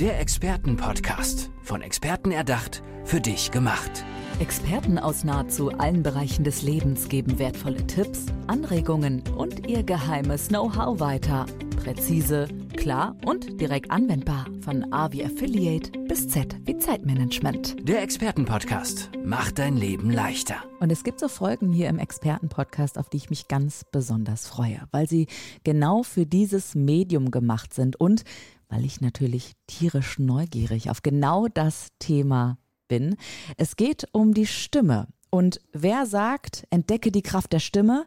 Der Expertenpodcast. Von Experten erdacht, für dich gemacht. Experten aus nahezu allen Bereichen des Lebens geben wertvolle Tipps, Anregungen und ihr geheimes Know-how weiter. Präzise, klar und direkt anwendbar. Von A wie Affiliate bis Z wie Zeitmanagement. Der Expertenpodcast macht dein Leben leichter. Und es gibt so Folgen hier im Expertenpodcast, auf die ich mich ganz besonders freue, weil sie genau für dieses Medium gemacht sind und weil ich natürlich tierisch neugierig auf genau das Thema bin. Es geht um die Stimme. Und wer sagt, entdecke die Kraft der Stimme?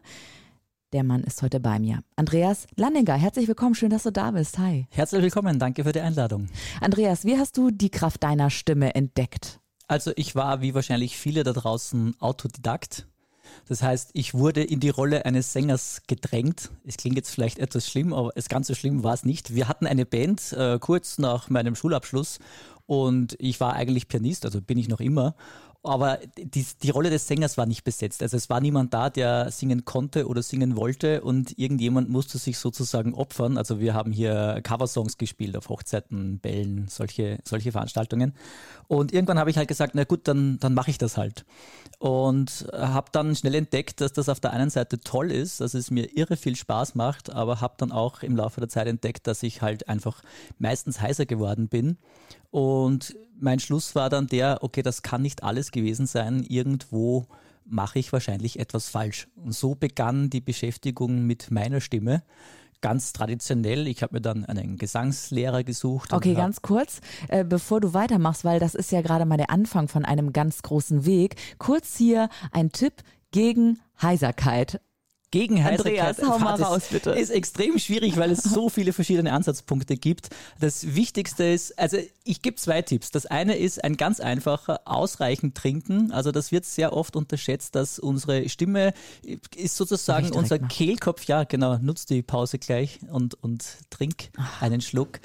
Der Mann ist heute bei mir. Andreas Lanninger, herzlich willkommen, schön, dass du da bist. Hi. Herzlich willkommen, danke für die Einladung. Andreas, wie hast du die Kraft deiner Stimme entdeckt? Also ich war, wie wahrscheinlich viele da draußen, Autodidakt. Das heißt, ich wurde in die Rolle eines Sängers gedrängt. Es klingt jetzt vielleicht etwas schlimm, aber es ganz so schlimm war es nicht. Wir hatten eine Band äh, kurz nach meinem Schulabschluss und ich war eigentlich Pianist, also bin ich noch immer. Aber die, die Rolle des Sängers war nicht besetzt. Also es war niemand da, der singen konnte oder singen wollte und irgendjemand musste sich sozusagen opfern. Also wir haben hier Coversongs gespielt auf Hochzeiten, Bällen, solche, solche Veranstaltungen. Und irgendwann habe ich halt gesagt, na gut, dann, dann mache ich das halt. Und habe dann schnell entdeckt, dass das auf der einen Seite toll ist, dass es mir irre viel Spaß macht, aber habe dann auch im Laufe der Zeit entdeckt, dass ich halt einfach meistens heißer geworden bin und mein Schluss war dann der, okay, das kann nicht alles gewesen sein. Irgendwo mache ich wahrscheinlich etwas falsch. Und so begann die Beschäftigung mit meiner Stimme. Ganz traditionell. Ich habe mir dann einen Gesangslehrer gesucht. Okay, ganz kurz, äh, bevor du weitermachst, weil das ist ja gerade mal der Anfang von einem ganz großen Weg. Kurz hier ein Tipp gegen Heiserkeit gegen Andreas, hau mal raus, bitte. Ist extrem schwierig, weil es so viele verschiedene Ansatzpunkte gibt. Das Wichtigste ist, also ich gebe zwei Tipps. Das eine ist ein ganz einfacher, ausreichend trinken. Also das wird sehr oft unterschätzt, dass unsere Stimme ist sozusagen unser. Kehlkopf. Ja, genau, nutzt die Pause gleich und, und trink einen Schluck.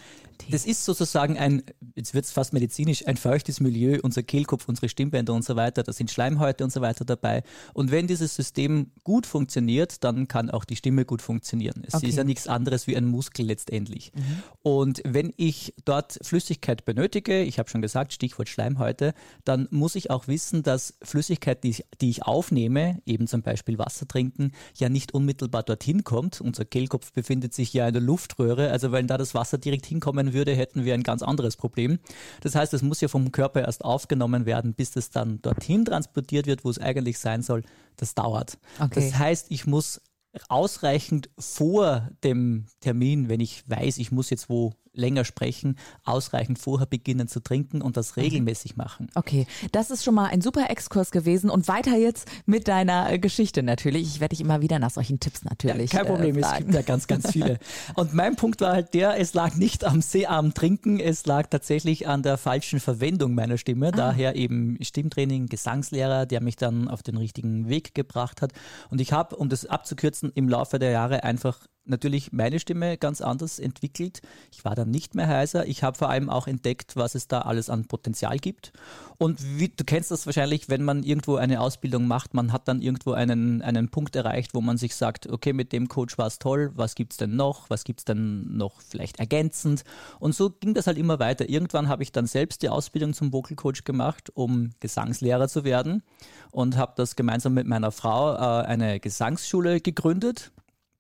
Das ist sozusagen ein, jetzt wird es fast medizinisch, ein feuchtes Milieu, unser Kehlkopf, unsere Stimmbänder und so weiter, da sind Schleimhäute und so weiter dabei. Und wenn dieses System gut funktioniert, dann kann auch die Stimme gut funktionieren. Es okay. ist ja nichts anderes wie ein Muskel letztendlich. Mhm. Und wenn ich dort Flüssigkeit benötige, ich habe schon gesagt, Stichwort Schleimhäute, dann muss ich auch wissen, dass Flüssigkeit, die ich, die ich aufnehme, eben zum Beispiel Wasser trinken, ja nicht unmittelbar dorthin kommt. Unser Kehlkopf befindet sich ja in der Luftröhre, also wenn da das Wasser direkt hinkommen würde, hätten wir ein ganz anderes Problem. Das heißt, es muss ja vom Körper erst aufgenommen werden, bis es dann dorthin transportiert wird, wo es eigentlich sein soll. Das dauert. Okay. Das heißt, ich muss ausreichend vor dem Termin, wenn ich weiß, ich muss jetzt wo länger sprechen, ausreichend vorher beginnen zu trinken und das mhm. regelmäßig machen. Okay, das ist schon mal ein super Exkurs gewesen und weiter jetzt mit deiner äh, Geschichte natürlich. Ich werde dich immer wieder nach solchen Tipps natürlich. Ja, kein Problem, äh, es gibt ja ganz, ganz viele. und mein Punkt war halt der, es lag nicht am seearmen Trinken, es lag tatsächlich an der falschen Verwendung meiner Stimme. Ah. Daher eben Stimmtraining, Gesangslehrer, der mich dann auf den richtigen Weg gebracht hat. Und ich habe, um das abzukürzen, im Laufe der Jahre einfach natürlich meine Stimme ganz anders entwickelt. Ich war dann nicht mehr heiser. Ich habe vor allem auch entdeckt, was es da alles an Potenzial gibt. Und wie, du kennst das wahrscheinlich, wenn man irgendwo eine Ausbildung macht, man hat dann irgendwo einen, einen Punkt erreicht, wo man sich sagt, okay, mit dem Coach war es toll, was gibt's denn noch? Was gibt's denn noch vielleicht ergänzend? Und so ging das halt immer weiter. Irgendwann habe ich dann selbst die Ausbildung zum Vocal Coach gemacht, um Gesangslehrer zu werden und habe das gemeinsam mit meiner Frau äh, eine Gesangsschule gegründet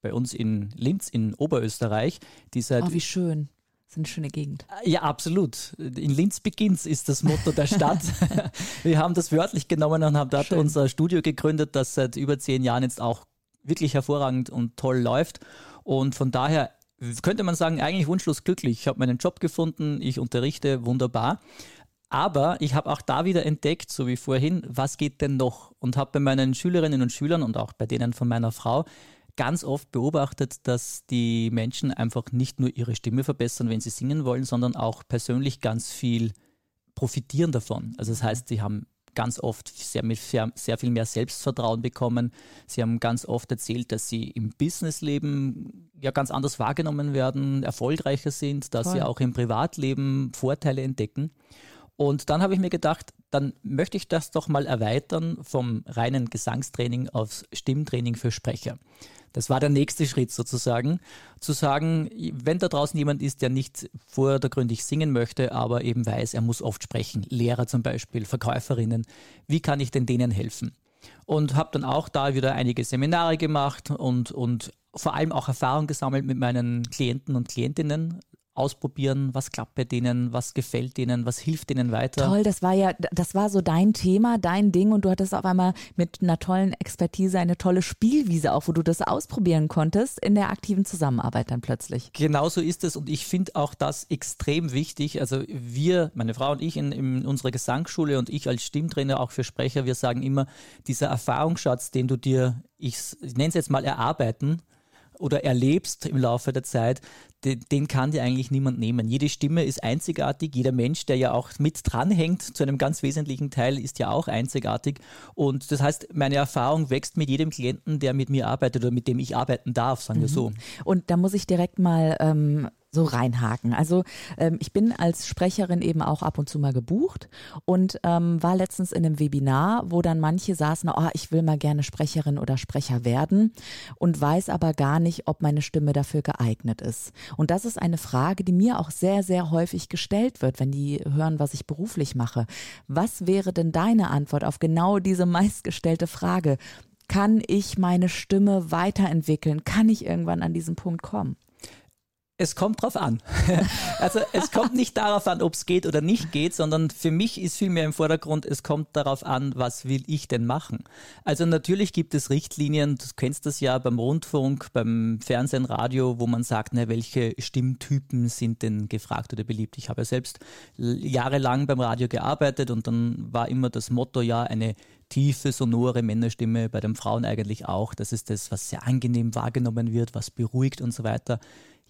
bei uns in Linz in Oberösterreich. Die seit oh, wie schön. Das ist eine schöne Gegend. Ja, absolut. In Linz beginnt's ist das Motto der Stadt. Wir haben das wörtlich genommen und haben dort Schön. unser Studio gegründet, das seit über zehn Jahren jetzt auch wirklich hervorragend und toll läuft. Und von daher könnte man sagen, eigentlich wunschlos glücklich. Ich habe meinen Job gefunden, ich unterrichte wunderbar. Aber ich habe auch da wieder entdeckt, so wie vorhin, was geht denn noch? Und habe bei meinen Schülerinnen und Schülern und auch bei denen von meiner Frau ganz oft beobachtet, dass die Menschen einfach nicht nur ihre Stimme verbessern, wenn sie singen wollen, sondern auch persönlich ganz viel profitieren davon. Also das heißt, sie haben ganz oft sehr, sehr, sehr viel mehr Selbstvertrauen bekommen. Sie haben ganz oft erzählt, dass sie im Businessleben ja ganz anders wahrgenommen werden, erfolgreicher sind, dass Toll. sie auch im Privatleben Vorteile entdecken. Und dann habe ich mir gedacht, dann möchte ich das doch mal erweitern vom reinen Gesangstraining aufs Stimmtraining für Sprecher. Das war der nächste Schritt sozusagen, zu sagen, wenn da draußen jemand ist, der nicht vordergründig singen möchte, aber eben weiß, er muss oft sprechen, Lehrer zum Beispiel, Verkäuferinnen, wie kann ich denn denen helfen? Und habe dann auch da wieder einige Seminare gemacht und, und vor allem auch Erfahrung gesammelt mit meinen Klienten und Klientinnen, ausprobieren, was klappt bei denen, was gefällt denen, was hilft denen weiter. Toll, das war ja, das war so dein Thema, dein Ding und du hattest auf einmal mit einer tollen Expertise eine tolle Spielwiese auch, wo du das ausprobieren konntest in der aktiven Zusammenarbeit dann plötzlich. Genau so ist es und ich finde auch das extrem wichtig. Also wir, meine Frau und ich in, in unserer Gesangsschule und ich als Stimmtrainer auch für Sprecher, wir sagen immer, dieser Erfahrungsschatz, den du dir, ich, ich nenne es jetzt mal erarbeiten, oder erlebst im Laufe der Zeit, den, den, kann dir eigentlich niemand nehmen. Jede Stimme ist einzigartig, jeder Mensch, der ja auch mit dranhängt, zu einem ganz wesentlichen Teil, ist ja auch einzigartig. Und das heißt, meine Erfahrung wächst mit jedem Klienten, der mit mir arbeitet oder mit dem ich arbeiten darf, sagen wir mhm. so. Und da muss ich direkt mal ähm, so reinhaken. Also ähm, ich bin als Sprecherin eben auch ab und zu mal gebucht und ähm, war letztens in einem Webinar, wo dann manche saßen, oh, ich will mal gerne Sprecherin oder Sprecher werden und weiß aber gar nicht, ob meine Stimme dafür geeignet ist. Und das ist eine Frage, die mir auch sehr, sehr häufig gestellt wird, wenn die hören, was ich beruflich mache. Was wäre denn deine Antwort auf genau diese meistgestellte Frage? Kann ich meine Stimme weiterentwickeln? Kann ich irgendwann an diesen Punkt kommen? Es kommt drauf an. also es kommt nicht darauf an, ob es geht oder nicht geht, sondern für mich ist vielmehr im Vordergrund, es kommt darauf an, was will ich denn machen. Also natürlich gibt es Richtlinien, du kennst das ja beim Rundfunk, beim Fernsehen, Radio, wo man sagt, na, welche Stimmtypen sind denn gefragt oder beliebt. Ich habe ja selbst jahrelang beim Radio gearbeitet und dann war immer das Motto, ja, eine tiefe, sonore Männerstimme, bei den Frauen eigentlich auch. Das ist das, was sehr angenehm wahrgenommen wird, was beruhigt und so weiter.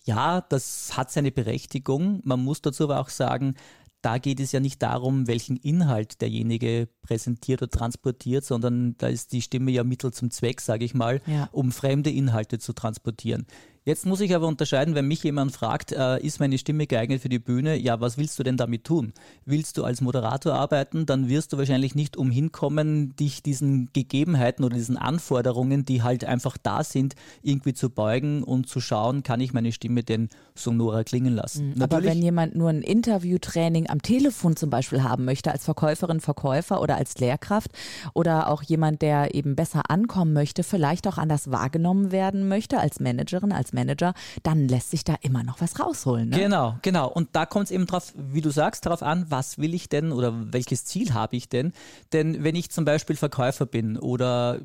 Ja, das hat seine Berechtigung. Man muss dazu aber auch sagen, da geht es ja nicht darum, welchen Inhalt derjenige präsentiert oder transportiert, sondern da ist die Stimme ja Mittel zum Zweck, sage ich mal, ja. um fremde Inhalte zu transportieren. Jetzt muss ich aber unterscheiden, wenn mich jemand fragt, äh, ist meine Stimme geeignet für die Bühne? Ja, was willst du denn damit tun? Willst du als Moderator arbeiten, dann wirst du wahrscheinlich nicht umhin kommen, dich diesen Gegebenheiten oder diesen Anforderungen, die halt einfach da sind, irgendwie zu beugen und zu schauen, kann ich meine Stimme denn sonorer klingen lassen. Mhm, aber wenn jemand nur ein Interviewtraining am Telefon zum Beispiel haben möchte, als Verkäuferin, Verkäufer oder als Lehrkraft oder auch jemand, der eben besser ankommen möchte, vielleicht auch anders wahrgenommen werden möchte als Managerin, als Manager, dann lässt sich da immer noch was rausholen. Ne? Genau, genau. Und da kommt es eben drauf, wie du sagst, darauf an, was will ich denn oder welches Ziel habe ich denn? Denn wenn ich zum Beispiel Verkäufer bin oder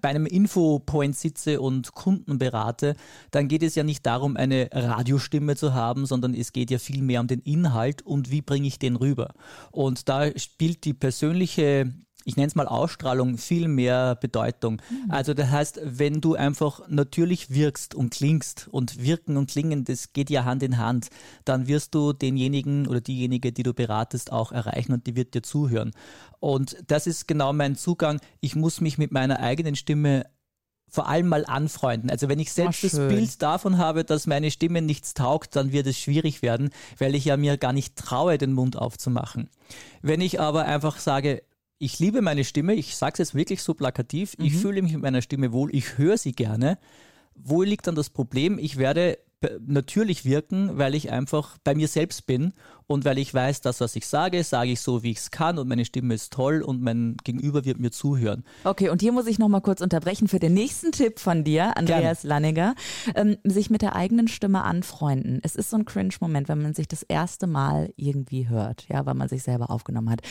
bei einem Infopoint sitze und Kunden berate, dann geht es ja nicht darum, eine Radiostimme zu haben, sondern es geht ja viel mehr um den Inhalt und wie bringe ich den rüber. Und da spielt die persönliche ich nenne es mal Ausstrahlung, viel mehr Bedeutung. Mhm. Also das heißt, wenn du einfach natürlich wirkst und klingst und wirken und klingen, das geht ja Hand in Hand, dann wirst du denjenigen oder diejenige, die du beratest, auch erreichen und die wird dir zuhören. Und das ist genau mein Zugang. Ich muss mich mit meiner eigenen Stimme vor allem mal anfreunden. Also wenn ich selbst oh, das Bild davon habe, dass meine Stimme nichts taugt, dann wird es schwierig werden, weil ich ja mir gar nicht traue, den Mund aufzumachen. Wenn ich aber einfach sage, ich liebe meine Stimme, ich sage es jetzt wirklich so plakativ, mhm. ich fühle mich mit meiner Stimme wohl, ich höre sie gerne. Wo liegt dann das Problem? Ich werde natürlich wirken, weil ich einfach bei mir selbst bin und weil ich weiß, das, was ich sage, sage ich so, wie ich es kann und meine Stimme ist toll und mein Gegenüber wird mir zuhören. Okay, und hier muss ich nochmal kurz unterbrechen für den nächsten Tipp von dir, Andreas Gerne. Lanniger. Ähm, sich mit der eigenen Stimme anfreunden. Es ist so ein Cringe-Moment, wenn man sich das erste Mal irgendwie hört, ja, weil man sich selber aufgenommen hat.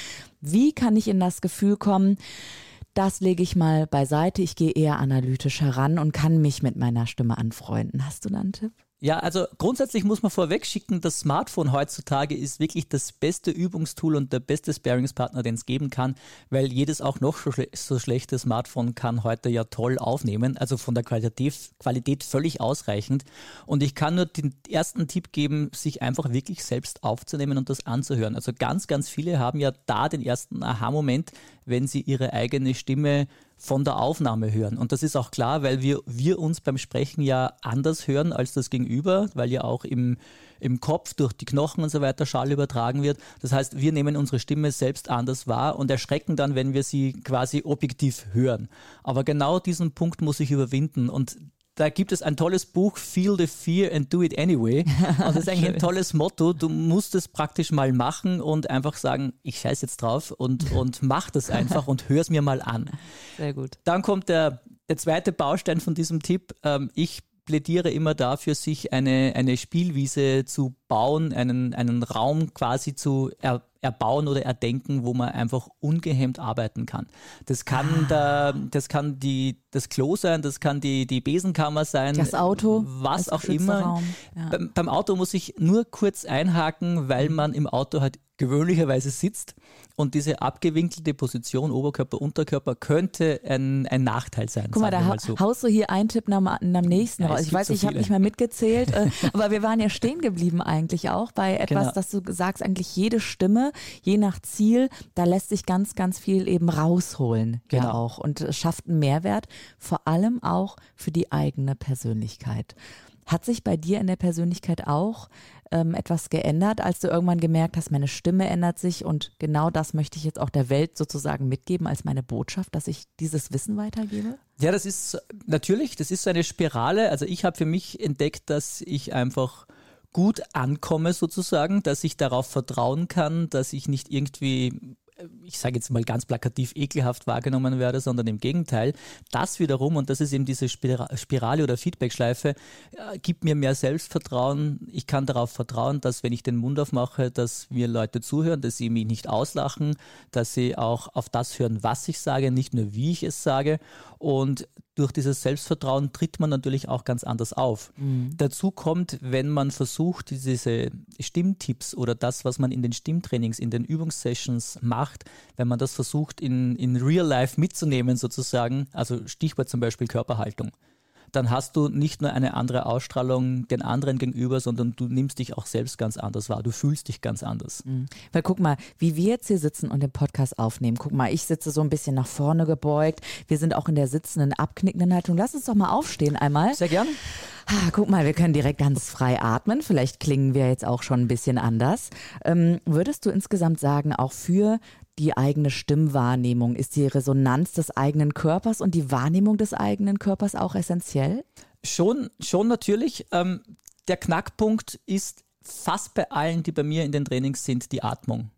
Wie kann ich in das Gefühl kommen, das lege ich mal beiseite. Ich gehe eher analytisch heran und kann mich mit meiner Stimme anfreunden. Hast du da einen Tipp? Ja, also grundsätzlich muss man vorweg schicken, das Smartphone heutzutage ist wirklich das beste Übungstool und der beste Sparingspartner, den es geben kann, weil jedes auch noch so, schle so schlechte Smartphone kann heute ja toll aufnehmen, also von der Qualität, Qualität völlig ausreichend. Und ich kann nur den ersten Tipp geben, sich einfach wirklich selbst aufzunehmen und das anzuhören. Also ganz, ganz viele haben ja da den ersten Aha-Moment, wenn sie ihre eigene Stimme von der Aufnahme hören. Und das ist auch klar, weil wir, wir uns beim Sprechen ja anders hören als das Gegenüber, weil ja auch im, im Kopf durch die Knochen und so weiter Schall übertragen wird. Das heißt, wir nehmen unsere Stimme selbst anders wahr und erschrecken dann, wenn wir sie quasi objektiv hören. Aber genau diesen Punkt muss ich überwinden und da gibt es ein tolles Buch, Feel the Fear and Do It Anyway. Und das ist eigentlich ein tolles Motto. Du musst es praktisch mal machen und einfach sagen, ich scheiß jetzt drauf und, und mach das einfach und hör es mir mal an. Sehr gut. Dann kommt der, der zweite Baustein von diesem Tipp. Ähm, ich plädiere immer dafür, sich eine, eine Spielwiese zu bauen, einen, einen Raum quasi zu er, erbauen oder erdenken, wo man einfach ungehemmt arbeiten kann. Das kann, ah. der, das, kann die, das Klo sein, das kann die, die Besenkammer sein. Das Auto. Was auch immer. Ja. Beim, beim Auto muss ich nur kurz einhaken, weil man im Auto halt gewöhnlicherweise sitzt. Und diese abgewinkelte Position, Oberkörper, Unterkörper, könnte ein, ein Nachteil sein. Guck mal, da mal so. haust du hier einen Tipp nach, nach dem nächsten ja, raus. Ich weiß, so ich habe nicht mehr mitgezählt, äh, aber wir waren ja stehen geblieben eigentlich auch bei etwas, genau. dass du sagst, eigentlich jede Stimme, je nach Ziel, da lässt sich ganz, ganz viel eben rausholen. Genau. Ja auch und schafft einen Mehrwert, vor allem auch für die eigene Persönlichkeit. Hat sich bei dir in der Persönlichkeit auch ähm, etwas geändert, als du irgendwann gemerkt hast, meine Stimme ändert sich und genau das möchte ich jetzt auch der Welt sozusagen mitgeben als meine Botschaft, dass ich dieses Wissen weitergebe? Ja, das ist natürlich, das ist so eine Spirale. Also ich habe für mich entdeckt, dass ich einfach gut ankomme sozusagen, dass ich darauf vertrauen kann, dass ich nicht irgendwie ich sage jetzt mal ganz plakativ, ekelhaft wahrgenommen werde, sondern im Gegenteil. Das wiederum, und das ist eben diese Spirale oder Feedbackschleife, äh, gibt mir mehr Selbstvertrauen. Ich kann darauf vertrauen, dass wenn ich den Mund aufmache, dass mir Leute zuhören, dass sie mich nicht auslachen, dass sie auch auf das hören, was ich sage, nicht nur wie ich es sage. Und durch dieses Selbstvertrauen tritt man natürlich auch ganz anders auf. Mhm. Dazu kommt, wenn man versucht, diese Stimmtipps oder das, was man in den Stimmtrainings, in den Übungssessions macht, wenn man das versucht, in, in Real Life mitzunehmen sozusagen, also Stichwort zum Beispiel Körperhaltung dann hast du nicht nur eine andere Ausstrahlung den anderen gegenüber, sondern du nimmst dich auch selbst ganz anders wahr. Du fühlst dich ganz anders. Mhm. Weil guck mal, wie wir jetzt hier sitzen und den Podcast aufnehmen. Guck mal, ich sitze so ein bisschen nach vorne gebeugt. Wir sind auch in der sitzenden, abknickenden Haltung. Lass uns doch mal aufstehen einmal. Sehr gern. Ah, guck mal, wir können direkt ganz frei atmen. Vielleicht klingen wir jetzt auch schon ein bisschen anders. Ähm, würdest du insgesamt sagen, auch für die eigene Stimmwahrnehmung? Ist die Resonanz des eigenen Körpers und die Wahrnehmung des eigenen Körpers auch essentiell? Schon, schon natürlich. Ähm, der Knackpunkt ist fast bei allen, die bei mir in den Trainings sind, die Atmung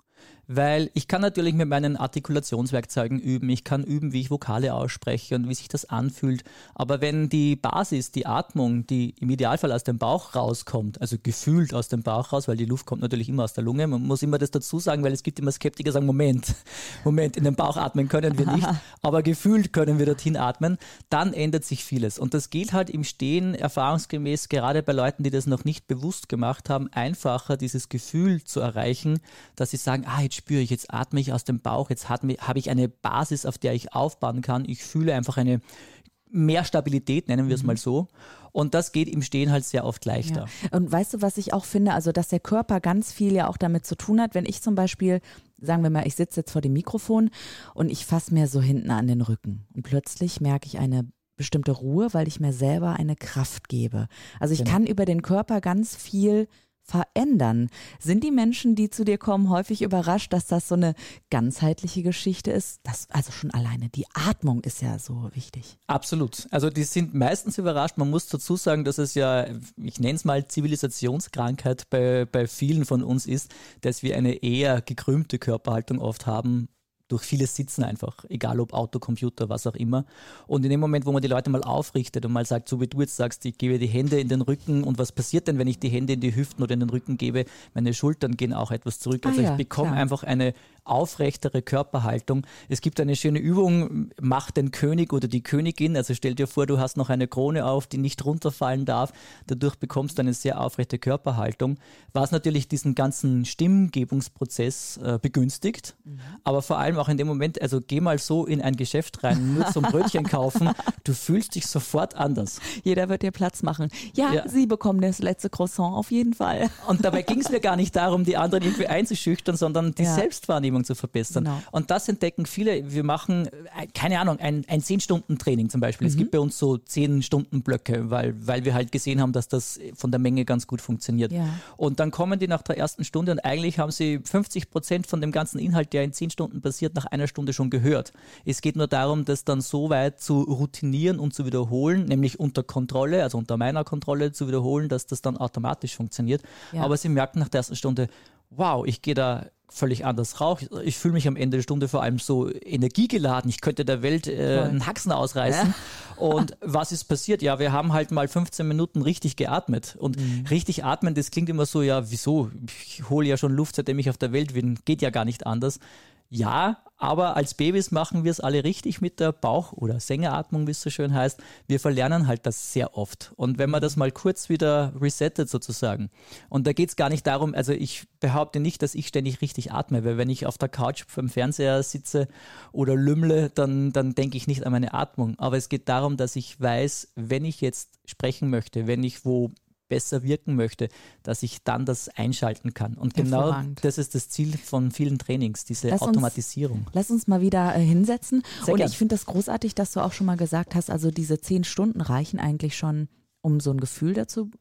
weil ich kann natürlich mit meinen Artikulationswerkzeugen üben, ich kann üben, wie ich Vokale ausspreche und wie sich das anfühlt, aber wenn die Basis, die Atmung, die im Idealfall aus dem Bauch rauskommt, also gefühlt aus dem Bauch raus, weil die Luft kommt natürlich immer aus der Lunge, man muss immer das dazu sagen, weil es gibt immer Skeptiker, die sagen, Moment, Moment, in den Bauch atmen können wir nicht, aber gefühlt können wir dorthin atmen, dann ändert sich vieles. Und das geht halt im Stehen erfahrungsgemäß gerade bei Leuten, die das noch nicht bewusst gemacht haben, einfacher dieses Gefühl zu erreichen, dass sie sagen, ah, jetzt spüre ich, jetzt atme ich aus dem Bauch, jetzt habe ich eine Basis, auf der ich aufbauen kann. Ich fühle einfach eine mehr Stabilität, nennen wir es mhm. mal so. Und das geht im Stehen halt sehr oft leichter. Ja. Und weißt du, was ich auch finde? Also, dass der Körper ganz viel ja auch damit zu tun hat. Wenn ich zum Beispiel, sagen wir mal, ich sitze jetzt vor dem Mikrofon und ich fasse mir so hinten an den Rücken. Und plötzlich merke ich eine bestimmte Ruhe, weil ich mir selber eine Kraft gebe. Also ich genau. kann über den Körper ganz viel verändern. Sind die Menschen, die zu dir kommen, häufig überrascht, dass das so eine ganzheitliche Geschichte ist? Das, also schon alleine die Atmung ist ja so wichtig. Absolut. Also die sind meistens überrascht. Man muss dazu sagen, dass es ja, ich nenne es mal Zivilisationskrankheit bei, bei vielen von uns ist, dass wir eine eher gekrümmte Körperhaltung oft haben, durch vieles Sitzen einfach, egal ob Auto, Computer, was auch immer. Und in dem Moment, wo man die Leute mal aufrichtet und mal sagt, so wie du jetzt sagst, ich gebe die Hände in den Rücken und was passiert denn, wenn ich die Hände in die Hüften oder in den Rücken gebe? Meine Schultern gehen auch etwas zurück. Also ah, ja, ich bekomme klar. einfach eine aufrechtere Körperhaltung. Es gibt eine schöne Übung, mach den König oder die Königin. Also stell dir vor, du hast noch eine Krone auf, die nicht runterfallen darf. Dadurch bekommst du eine sehr aufrechte Körperhaltung, was natürlich diesen ganzen Stimmgebungsprozess äh, begünstigt, mhm. aber vor allem allem auch in dem Moment, also geh mal so in ein Geschäft rein, nur zum Brötchen kaufen, du fühlst dich sofort anders. Jeder wird dir Platz machen. Ja, ja. Sie bekommen das letzte Croissant auf jeden Fall. Und dabei ging es mir gar nicht darum, die anderen irgendwie einzuschüchtern, sondern die ja. Selbstwahrnehmung zu verbessern. Genau. Und das entdecken viele. Wir machen, äh, keine Ahnung, ein, ein 10-Stunden-Training zum Beispiel. Mhm. Es gibt bei uns so 10-Stunden-Blöcke, weil, weil wir halt gesehen haben, dass das von der Menge ganz gut funktioniert. Ja. Und dann kommen die nach der ersten Stunde und eigentlich haben sie 50 Prozent von dem ganzen Inhalt, der in 10 Stunden passiert, nach einer Stunde schon gehört. Es geht nur darum, das dann so weit zu routinieren und zu wiederholen, nämlich unter Kontrolle, also unter meiner Kontrolle zu wiederholen, dass das dann automatisch funktioniert. Ja. Aber sie merken nach der ersten Stunde, wow, ich gehe da völlig anders raus. Ich fühle mich am Ende der Stunde vor allem so energiegeladen. Ich könnte der Welt äh, einen Haxen ausreißen. Ja. Und was ist passiert? Ja, wir haben halt mal 15 Minuten richtig geatmet. Und mhm. richtig atmen, das klingt immer so, ja, wieso? Ich hole ja schon Luft, seitdem ich auf der Welt bin. Geht ja gar nicht anders. Ja, aber als Babys machen wir es alle richtig mit der Bauch- oder Sängeratmung, wie es so schön heißt. Wir verlernen halt das sehr oft. Und wenn man das mal kurz wieder resettet sozusagen, und da geht es gar nicht darum, also ich behaupte nicht, dass ich ständig richtig atme, weil wenn ich auf der Couch beim Fernseher sitze oder lümmle, dann, dann denke ich nicht an meine Atmung. Aber es geht darum, dass ich weiß, wenn ich jetzt sprechen möchte, wenn ich wo besser wirken möchte, dass ich dann das einschalten kann. Und genau das ist das Ziel von vielen Trainings, diese lass Automatisierung. Uns, lass uns mal wieder äh, hinsetzen. Sehr Und gern. ich finde das großartig, dass du auch schon mal gesagt hast, also diese zehn Stunden reichen eigentlich schon, um so ein Gefühl dazu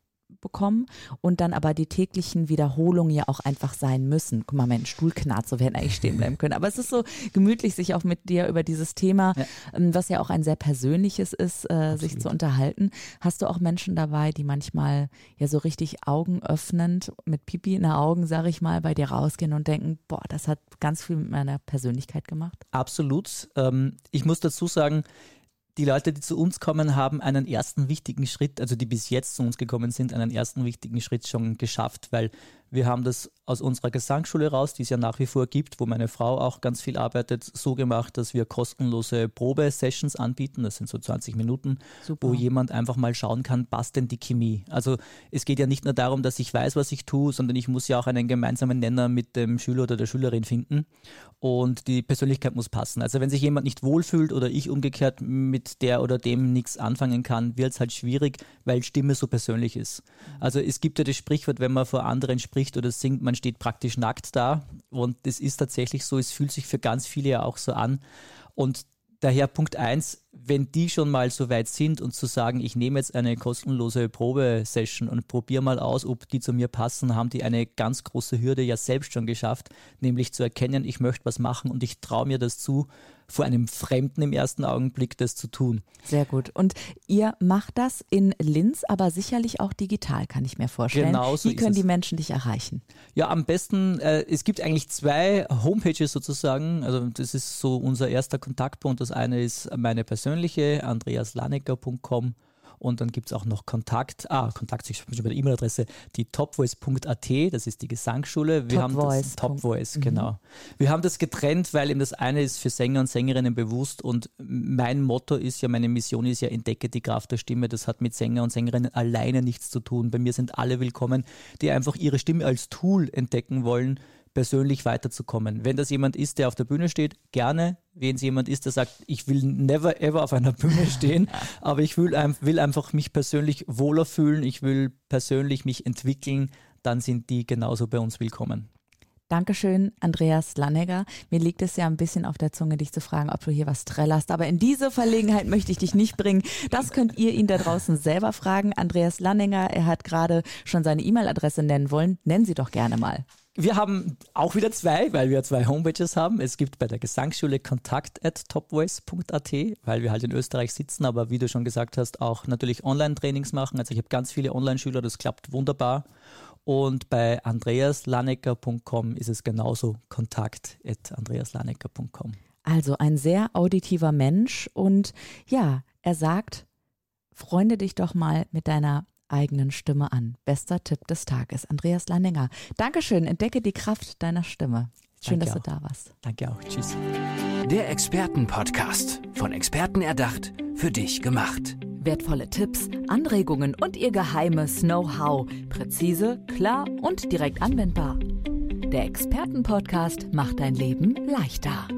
bekommen und dann aber die täglichen Wiederholungen ja auch einfach sein müssen. Guck mal, mein Stuhl knarrt, so werden eigentlich stehen bleiben können. Aber es ist so gemütlich, sich auch mit dir über dieses Thema, ja. Ähm, was ja auch ein sehr persönliches ist, äh, sich zu unterhalten. Hast du auch Menschen dabei, die manchmal ja so richtig augenöffnend mit Pipi in den Augen, sage ich mal, bei dir rausgehen und denken, boah, das hat ganz viel mit meiner Persönlichkeit gemacht? Absolut. Ähm, ich muss dazu sagen, die Leute, die zu uns kommen, haben einen ersten wichtigen Schritt, also die bis jetzt zu uns gekommen sind, einen ersten wichtigen Schritt schon geschafft, weil wir haben das aus unserer Gesangsschule raus, die es ja nach wie vor gibt, wo meine Frau auch ganz viel arbeitet, so gemacht, dass wir kostenlose Probesessions anbieten. Das sind so 20 Minuten, Super. wo jemand einfach mal schauen kann, passt denn die Chemie? Also es geht ja nicht nur darum, dass ich weiß, was ich tue, sondern ich muss ja auch einen gemeinsamen Nenner mit dem Schüler oder der Schülerin finden und die Persönlichkeit muss passen. Also wenn sich jemand nicht wohlfühlt oder ich umgekehrt mit der oder dem nichts anfangen kann, wird es halt schwierig, weil Stimme so persönlich ist. Also es gibt ja das Sprichwort, wenn man vor anderen spricht, spricht oder singt, man steht praktisch nackt da. Und das ist tatsächlich so, es fühlt sich für ganz viele ja auch so an. Und daher Punkt eins, wenn die schon mal so weit sind und zu sagen, ich nehme jetzt eine kostenlose Probesession und probiere mal aus, ob die zu mir passen, haben die eine ganz große Hürde ja selbst schon geschafft, nämlich zu erkennen, ich möchte was machen und ich traue mir das zu, vor einem Fremden im ersten Augenblick das zu tun. Sehr gut. Und ihr macht das in Linz, aber sicherlich auch digital, kann ich mir vorstellen. Genau so Wie können die Menschen dich erreichen? Ja, am besten, äh, es gibt eigentlich zwei Homepages sozusagen. Also das ist so unser erster Kontaktpunkt. Das eine ist meine persönliche persönliche, andreaslanecker.com. Und dann gibt es auch noch Kontakt, ah, Kontakt, ich bin schon bei der E-Mail-Adresse, die topvoice.at, das ist die Gesangsschule. Wir Top haben Voice. das Top Voice, mhm. genau. Wir haben das getrennt, weil eben das eine ist für Sänger und Sängerinnen bewusst und mein Motto ist ja, meine Mission ist ja, entdecke die Kraft der Stimme. Das hat mit Sänger und Sängerinnen alleine nichts zu tun. Bei mir sind alle willkommen, die einfach ihre Stimme als Tool entdecken wollen persönlich weiterzukommen. Wenn das jemand ist, der auf der Bühne steht, gerne. Wenn es jemand ist, der sagt, ich will never ever auf einer Bühne stehen, aber ich will, will einfach mich persönlich wohler fühlen, ich will persönlich mich entwickeln, dann sind die genauso bei uns willkommen. Dankeschön, Andreas Lannegger. Mir liegt es ja ein bisschen auf der Zunge, dich zu fragen, ob du hier was trällerst. Aber in diese Verlegenheit möchte ich dich nicht bringen. Das könnt ihr ihn da draußen selber fragen. Andreas Lannegger, er hat gerade schon seine E-Mail-Adresse nennen wollen. Nennen Sie doch gerne mal. Wir haben auch wieder zwei, weil wir zwei Homepages haben. Es gibt bei der Gesangsschule kontakt at topvoice.at, weil wir halt in Österreich sitzen, aber wie du schon gesagt hast, auch natürlich Online-Trainings machen. Also ich habe ganz viele Online-Schüler, das klappt wunderbar. Und bei andreaslanecker.com ist es genauso kontakt at andreaslanecker.com. Also ein sehr auditiver Mensch und ja, er sagt, freunde dich doch mal mit deiner eigenen Stimme an. Bester Tipp des Tages. Andreas Lanninger. Dankeschön. Entdecke die Kraft deiner Stimme. Schön, Danke dass auch. du da warst. Danke auch. Tschüss. Der Expertenpodcast. Von Experten erdacht, für dich gemacht. Wertvolle Tipps, Anregungen und ihr geheimes Know-how. Präzise, klar und direkt anwendbar. Der Expertenpodcast macht dein Leben leichter.